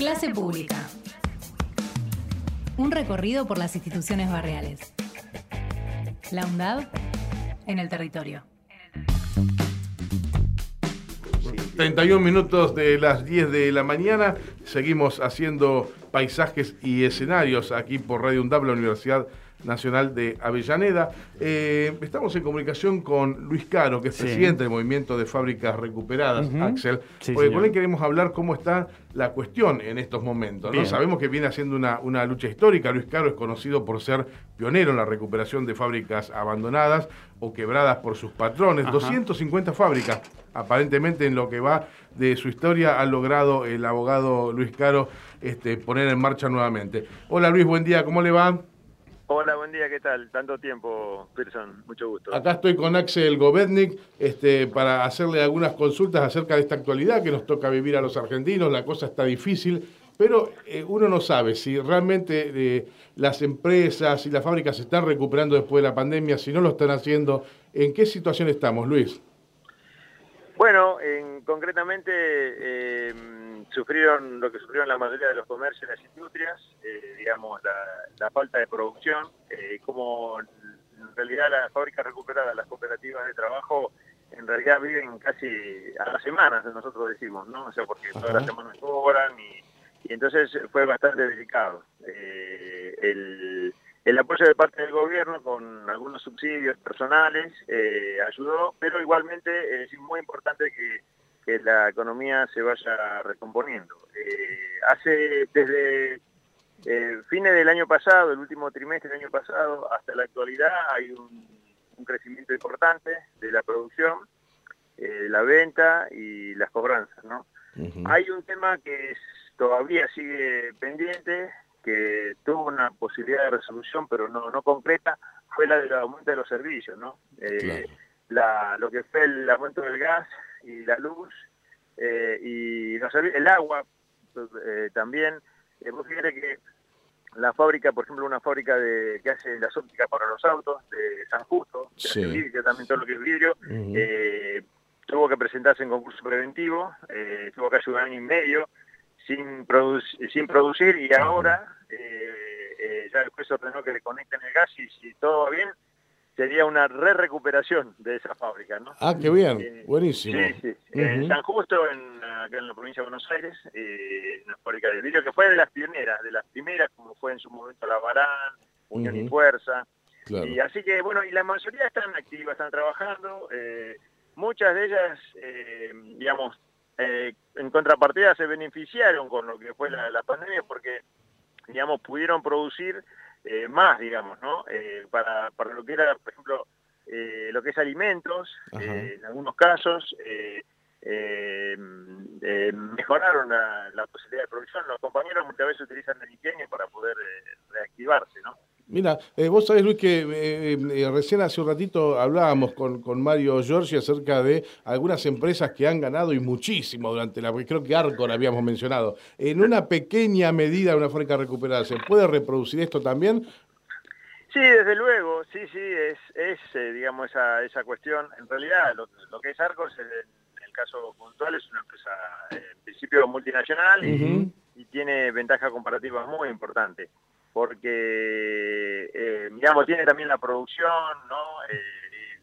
Clase Pública. Un recorrido por las instituciones barriales. La UNDAV en el territorio. 31 minutos de las 10 de la mañana. Seguimos haciendo paisajes y escenarios aquí por Radio UNDAV, la Universidad Nacional de Avellaneda. Eh, estamos en comunicación con Luis Caro, que es presidente del Movimiento de Fábricas Recuperadas, Axel, porque con él queremos hablar cómo está la cuestión en estos momentos. ¿no? Sabemos que viene haciendo una, lucha histórica. Luis Caro es conocido por ser pionero en la recuperación de fábricas abandonadas o quebradas por sus patrones. 250 fábricas, aparentemente en lo que va de su historia, ha logrado el abogado Luis Caro este, poner en marcha nuevamente. Hola Luis, buen día, ¿cómo le va? Hola, buen día, ¿qué tal? Tanto tiempo, Pearson, mucho gusto. Acá estoy con Axel Govetnik este, para hacerle algunas consultas acerca de esta actualidad que nos toca vivir a los argentinos. La cosa está difícil, pero eh, uno no sabe si realmente eh, las empresas y las fábricas se están recuperando después de la pandemia, si no lo están haciendo. ¿En qué situación estamos, Luis? Bueno, en, concretamente eh, sufrieron lo que sufrieron la mayoría de los comercios y las industrias, eh, digamos, la, falta de producción, eh, como en realidad las fábricas recuperadas, las cooperativas de trabajo, en realidad viven casi a las semanas, nosotros decimos, ¿no? O sea, porque todas las semanas cobran y, entonces fue bastante delicado. Eh, el, el apoyo de parte del gobierno con algunos subsidios personales ayudó, pero igualmente es muy importante que que la economía se vaya recomponiendo. Eh, hace desde eh, fines del año pasado, el último trimestre del año pasado, hasta la actualidad hay un, crecimiento importante de la producción, eh, la venta y las cobranzas. ¿no? Hay un tema que todavía sigue pendiente, que tuvo una posibilidad de resolución, pero no, no concreta, fue la del aumento de los servicios. ¿no? Eh, la, lo que fue el aumento del gas y la luz eh, y el agua eh, también. Eh, vos fíjate que la fábrica, por ejemplo, una fábrica de que hace las ópticas para los autos de San Justo, que también todo lo que es vidrio, eh, tuvo que presentarse en concurso preventivo, tuvo que hacer un año y medio sin, sin producir y ahora ya después ordenó que le conecten el gas y si todo va bien, sería una re-recuperación de esa fábrica, ¿no? Ah, qué bien, eh, buenísimo. Sí, sí. En San Justo, en, acá en la provincia de Buenos Aires, eh, una fábrica de vidrio que fue de las pioneras, de las primeras, como fue en su momento La Barán, Unión y Fuerza. Y así que, bueno, y la mayoría están activas, están trabajando. Eh, muchas de ellas, eh, digamos, en contrapartida se beneficiaron con lo que fue la pandemia porque, digamos, pudieron producir eh, más, digamos, ¿no? Eh, para, para lo que era, por ejemplo, eh, lo que es alimentos, en algunos casos mejoraron la, posibilidad de producción. Los compañeros muchas veces utilizan el ingenio para poder Mira, vos sabés, Luis, que recién hace un ratito hablábamos con, con Mario Giorgi acerca de algunas empresas que han ganado y muchísimo durante la... Creo que Arcor habíamos mencionado. En una pequeña medida, una fábrica recuperada, ¿se puede reproducir esto también? Sí, desde luego, sí, sí, es, es eh, digamos, esa, esa cuestión. En realidad, lo, que es Arcor, en el caso puntual, es una empresa, en principio, multinacional y, y tiene ventaja comparativa muy importante porque, eh, digamos, tiene también la producción, ¿no? Eh,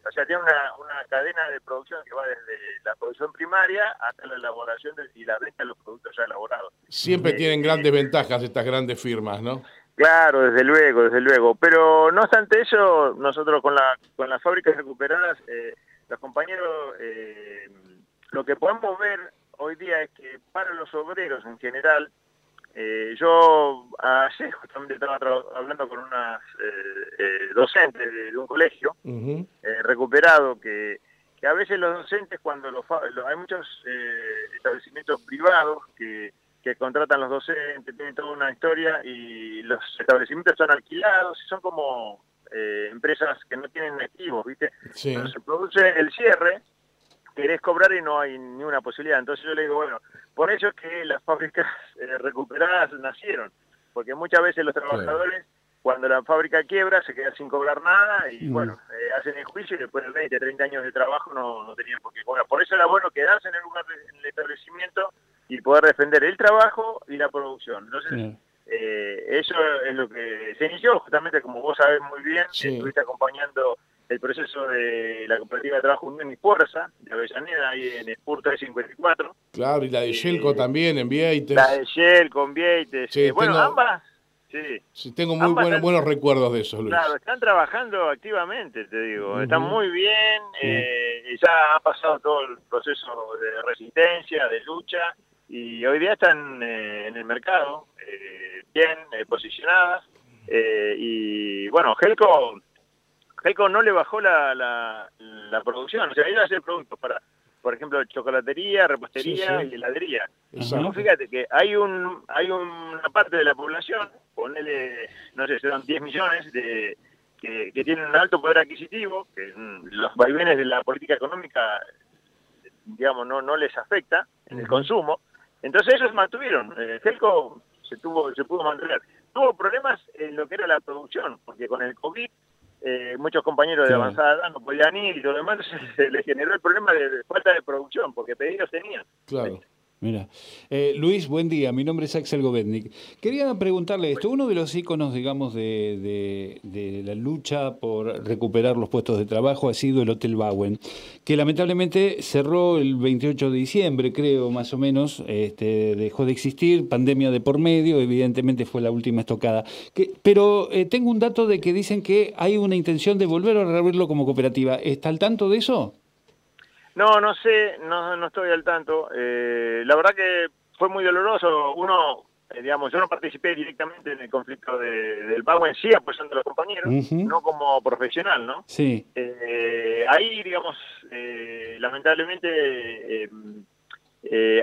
o sea, tiene una, una, cadena de producción que va desde la producción primaria hasta la elaboración y la venta de los productos ya elaborados. Siempre tienen grandes ventajas estas grandes firmas, ¿no? Claro, desde luego, desde luego. Pero no obstante eso, nosotros con, la, con las fábricas recuperadas, eh, los compañeros, eh, lo que podemos ver hoy día es que para los obreros en general, eh, yo ayer justamente estaba hablando con unas eh, eh, docentes de, un colegio recuperado que, que, a veces los docentes cuando los, hay muchos establecimientos privados que, que contratan los docentes, tienen toda una historia y los establecimientos son alquilados y son como empresas que no tienen activos, ¿viste? Cuando se produce el cierre, querés cobrar y no hay ni una posibilidad. Entonces yo le digo, bueno, por eso es que las fábricas eh, recuperadas nacieron, porque muchas veces los trabajadores, cuando la fábrica quiebra, se quedan sin cobrar nada y mm. bueno, eh, hacen el juicio y después de 20, 30 años de trabajo no, no tenían por qué cobrar. Por eso era bueno quedarse en el lugar, del establecimiento, y poder defender el trabajo y la producción. Entonces, eh, eso es lo que se inició justamente, como vos sabés muy bien, estuviste acompañando el proceso de la cooperativa de trabajo Unión y Fuerza de Avellaneda, ahí en Spur 354. Claro, y la de Shellco también en Vieites. La de Shellco en Vieites. Sí, bueno, ambas Sí. tengo muy buenos, buenos recuerdos de eso, Luis. Claro, están trabajando activamente, te digo. Están muy bien, eh, ya ha pasado todo el proceso de resistencia, de lucha, y hoy día están eh, en el mercado, eh, bien posicionadas. y bueno, Helco, Helco no le bajó la, la, producción, o sea, iba a hacer productos para por ejemplo, chocolatería, repostería y heladería. fíjate que hay un hay una parte de la población ponele, no sé, serán 10 millones de, que, tienen un alto poder adquisitivo, que los vaivenes de la política económica, digamos, no, no les afecta en el consumo. Entonces ellos mantuvieron, eh, Celco se, tuvo, se pudo mantener. Tuvo problemas en lo que era la producción, porque con el COVID eh, muchos compañeros de avanzada edad no podían ir y lo demás, se les generó el problema de falta de producción, porque pedidos tenían. Claro. Mira, eh, Luis, buen día. Mi nombre es Axel Govetnik. Quería preguntarle esto. Uno de los íconos, digamos, de, de, la lucha por recuperar los puestos de trabajo ha sido el Hotel Bauen, que lamentablemente cerró el 28 de diciembre, creo, más o menos. Este, dejó de existir, pandemia de por medio, evidentemente fue la última estocada. Pero eh, tengo un dato de que dicen que hay una intención de volver a reabrirlo como cooperativa. ¿Está al tanto de eso? No, no sé, no, no estoy al tanto. Eh, la verdad que fue muy doloroso. Uno, eh, digamos, yo no participé directamente en el conflicto del pago en sí, apoyando a los compañeros, no como profesional, ¿no? Sí. Eh, ahí, digamos, lamentablemente,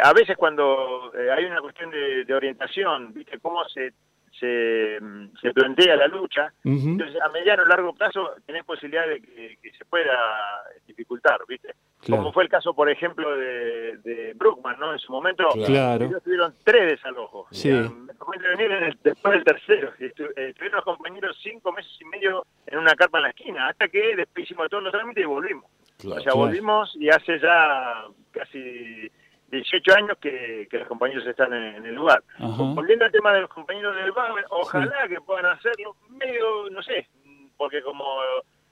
a veces cuando hay una cuestión de, orientación, ¿viste? Cómo se se, se, plantea la lucha. Entonces, a mediano o largo plazo tenés posibilidad de que, que, se pueda dificultar, ¿viste? Como fue el caso, por ejemplo, de, de Brookman, ¿no? En su momento, claro. ellos tuvieron tres desalojos. Sí. Me tocó intervenir en el, después del tercero. Estuvieron eh, los compañeros cinco meses y medio en una carpa en la esquina, hasta que después hicimos todos los trámites y volvimos. o sea, volvimos y hace ya casi 18 años que, que los compañeros están en, el lugar. Volviendo al tema de los compañeros del bar, ojalá que puedan hacerlo medio, no sé, porque como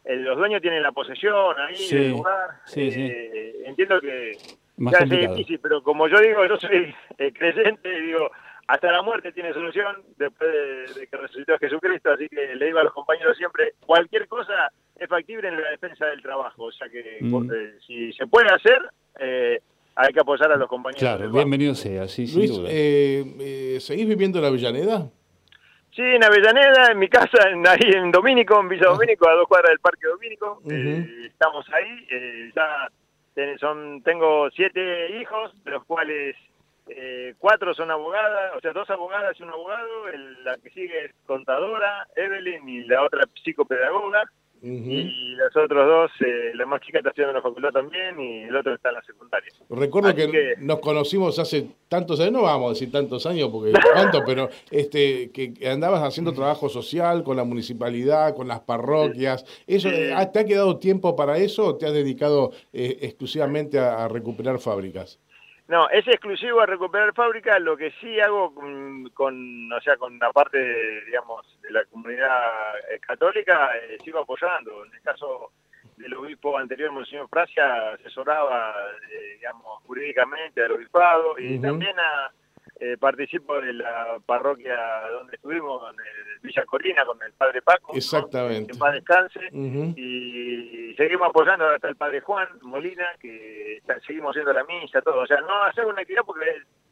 los dueños tienen la posesión ahí del lugar. Eh, entiendo que Más ya difícil, pero como yo digo, yo soy eh, creyente, digo, hasta la muerte tiene solución después de, que resucitó Jesucristo, así que le digo a los compañeros siempre, cualquier cosa es factible en la defensa del trabajo, o sea que mm. eh, si se puede hacer, hay que apoyar a los compañeros. Claro, bienvenido sea, sí, Luis, ¿seguís viviendo en la Avellaneda? Sí, en Avellaneda, en mi casa, en, ahí en Domínico, en Villa Domínico, a dos cuadras del Parque Domínico. Eh, estamos ahí. Eh, ya son, tengo siete hijos, de los cuales eh, cuatro son abogadas, o sea, dos abogadas y un abogado. la que sigue es contadora, Evelyn, y la otra psicopedagoga. Y los otros dos, eh, la más chica está haciendo la facultad también y el otro está en la secundaria. Recuerdo que, nos conocimos hace tantos años, no vamos a decir tantos años porque cuánto, pero este que andabas haciendo trabajo social con la municipalidad, con las parroquias. ¿Eso eh, ¿Te ha quedado tiempo para eso o te has dedicado eh, exclusivamente a recuperar fábricas? No, es exclusivo a recuperar fábrica, lo que sí hago con, o sea, con la parte, digamos, de la comunidad católica, eh, sigo apoyando. En el caso del obispo anterior, Monseñor Frasia, asesoraba, eh, digamos, jurídicamente al obispado y también a, eh, participo de la parroquia donde estuvimos, en el Villa Corina, con el padre Paco. Exactamente. Que paz descanse. Y seguimos apoyando hasta el padre Juan Molina, que seguimos haciendo la misa, todo. O sea, no hacer una actividad porque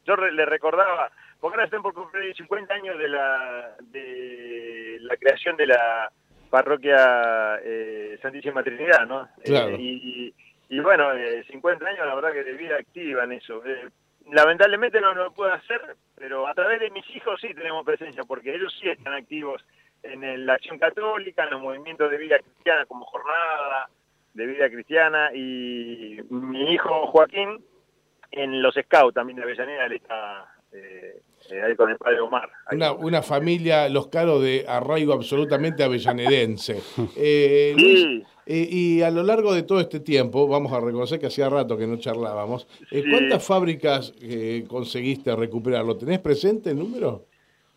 yo le recordaba, porque ahora están por cumplir 50 años de la, de la creación de la parroquia eh, Santísima Trinidad, ¿no? Claro. Eh, y, bueno, 50 años la verdad que de vida activa en eso lamentablemente no, lo puedo hacer, pero a través de mis hijos sí tenemos presencia, porque ellos sí están activos en la acción católica, en los movimientos de vida cristiana como jornada de vida cristiana, y mi hijo Joaquín en los scouts también de Avellaneda, él está eh, eh, ahí con el padre Omar. Una, una, familia, los caros de arraigo absolutamente avellanedense. sí. y a lo largo de todo este tiempo, vamos a reconocer que hacía rato que no charlábamos, ¿cuántas fábricas conseguiste recuperar? ¿Lo tenés presente el número?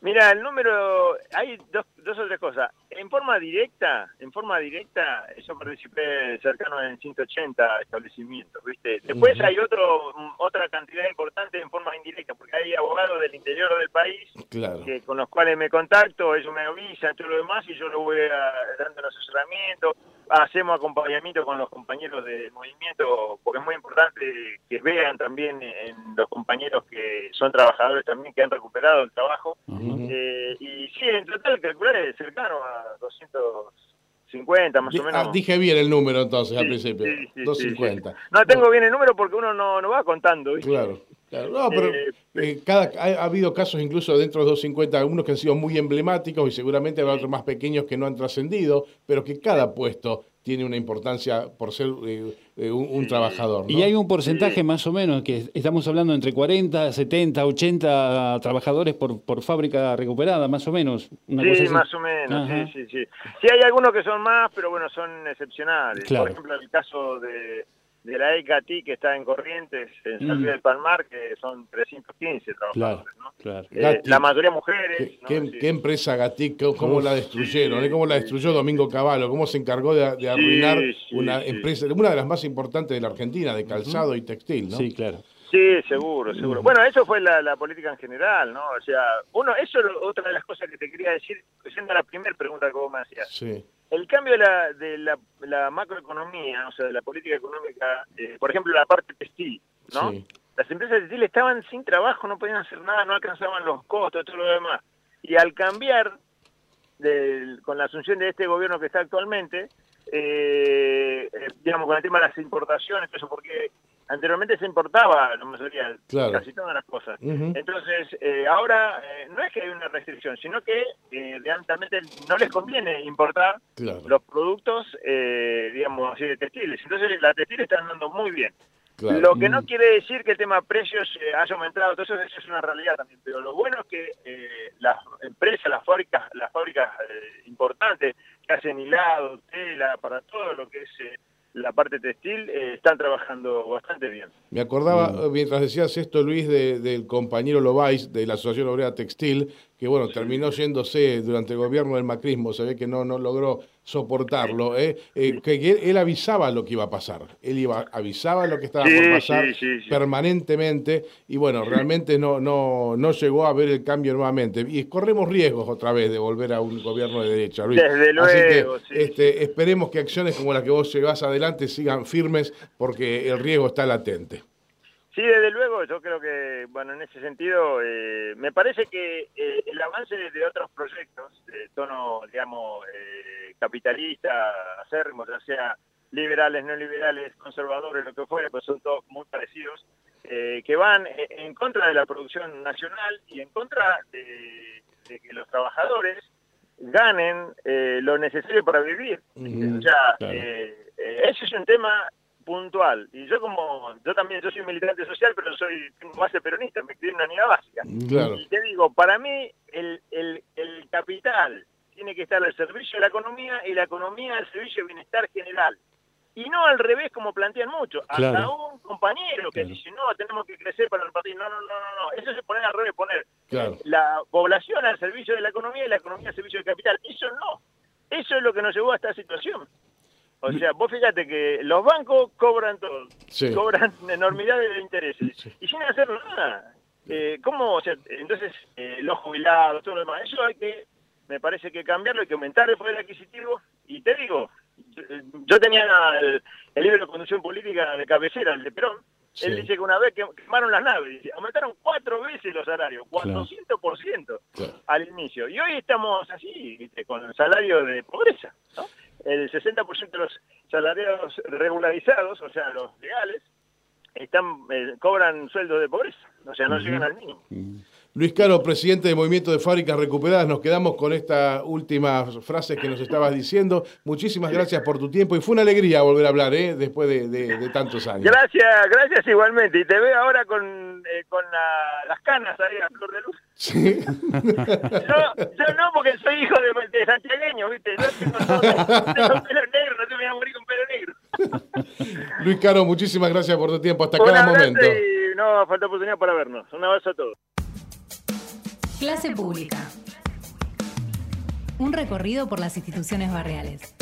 Mira, el número, hay dos, dos o tres cosas. En forma directa, en forma directa, yo participé cercano en 180 establecimientos, ¿viste? Después hay otro, otra cantidad importante en forma indirecta, porque hay abogados del interior del país que, con los cuales me contacto, ellos me avisan, todo lo demás, y yo lo voy a, dando un asesoramiento hacemos acompañamiento con los compañeros del movimiento, porque es muy importante que vean también en los compañeros que son trabajadores también que han recuperado el trabajo. Eh, y sí, en total calcular es cercano a 250 más o menos. Ah, dije bien el número entonces al principio, 250. no tengo bien el número porque uno no, no va contando. Claro. No, pero eh, eh, cada, ha, habido casos incluso dentro de los 250, algunos que han sido muy emblemáticos y seguramente habrá otros más pequeños que no han trascendido, pero que cada puesto tiene una importancia por ser eh, un, trabajador. Y hay un porcentaje más o menos, que estamos hablando entre 40, 70, 80 trabajadores por, por fábrica recuperada, más o menos. sí, más o menos, sí, sí, sí. Sí hay algunos que son más, pero bueno, son excepcionales. Por ejemplo, el caso de de la ECATI que está en Corrientes, en San Luis del Palmar, que son 315 trabajadores. ¿no? claro. Eh, la mayoría mujeres. ¿Qué, empresa Gati? ¿Cómo, la destruyeron? ¿eh? ¿Cómo la destruyó Domingo Cavallo? ¿Cómo se encargó de, arruinar una empresa, una de las más importantes de la Argentina, de calzado y textil? ¿no? Sí, claro. Sí, seguro, seguro. Bueno, eso fue la, política en general, ¿no? O sea, uno, eso es otra de las cosas que te quería decir, siendo la primera pregunta que vos me hacías. Sí. El cambio de la, de la, macroeconomía, o sea, de la política económica, eh, por ejemplo, la parte textil, ¿no? Las empresas textiles estaban sin trabajo, no podían hacer nada, no alcanzaban los costos, todo lo demás. Y al cambiar, con la asunción de este gobierno que está actualmente, eh, eh, digamos, con el tema de las importaciones, eso porque anteriormente se importaba la mayoría, casi todas las cosas. Entonces, eh, ahora eh, no es que hay una restricción, sino que eh, realmente no les conviene importar los productos, digamos así, de textiles. Entonces, las textiles están andando muy bien. Lo que no mm. quiere decir que el tema precios haya aumentado, todo eso, es una realidad también, pero lo bueno es que las empresas, las fábricas, las fábricas importantes que hacen hilado, tela, para todo lo que es la parte textil eh, están trabajando bastante bien. Me acordaba, mm. mientras decías esto, Luis, del compañero Lobais de la Asociación Obrera Textil, que bueno, terminó yéndose durante el gobierno del macrismo, se ve que no, no logró soportarlo, ¿eh? Eh, que él, avisaba lo que iba a pasar, él iba avisaba lo que estaba por pasar permanentemente y bueno, realmente no, no, no llegó a ver el cambio nuevamente. Y corremos riesgos otra vez de volver a un gobierno de derecha. Desde luego, Así que este, esperemos que acciones como las que vos llevas adelante sigan firmes porque el riesgo está latente. Sí, desde luego, yo creo que, bueno, en ese sentido, eh, me parece que eh, el avance de otros proyectos, de tono, digamos, eh, capitalista, acérrimos, ya sea liberales, no liberales, conservadores, lo que fuera, pues son todos muy parecidos, que van en contra de la producción nacional y en contra de, que los trabajadores ganen lo necesario para vivir. o sea, ese es un tema puntual. Y yo como, yo también, yo soy militante social, pero soy base peronista, me crié en una unidad básica. Y te digo, para mí el, el, el capital tiene que estar al servicio de la economía y la economía al servicio del bienestar general. Y no al revés como plantean muchos. Hasta un compañero que dice, no, tenemos que crecer para el partido. No, no, no, no, no. Eso se pone al revés, poner la población al servicio de la economía y la economía al servicio del capital. Eso no. Eso es lo que nos llevó a esta situación. O sea, vos fíjate que los bancos cobran todo, cobran enormidades de intereses y sin hacer nada. Eh, ¿Cómo? O sea, entonces, eh, los jubilados, todo lo demás, eso hay que, me parece que cambiarlo, hay que aumentar el poder adquisitivo. Y te digo, yo, tenía el, libro de conducción política de cabecera, el de Perón. Él dice que una vez quemaron las naves, aumentaron cuatro veces los salarios, 400% al inicio. Y hoy estamos así, con el salario de pobreza. ¿no? El 60% de los salarios regularizados, o sea, los legales, están eh, cobran sueldos de pobreza, o sea, no llegan al mínimo. Luis Caro, presidente del Movimiento de Fábricas Recuperadas, nos quedamos con estas últimas frases que nos estabas diciendo. Muchísimas gracias por tu tiempo y fue una alegría volver a hablar ¿eh? después de, tantos años. Gracias, gracias igualmente. Y te veo ahora con, eh, con las canas ahí a flor de luz. Sí. yo, no, porque soy hijo de, de santiagueño, ¿viste? Yo tengo, tengo pelo negro, no te voy a morir con pelo negro. Luis Caro, muchísimas gracias por tu tiempo. Hasta cada momento. Y no falta oportunidad para vernos. Un abrazo a todos. Clase pública. Un recorrido por las instituciones barriales.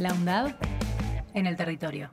La UNDAD en el territorio.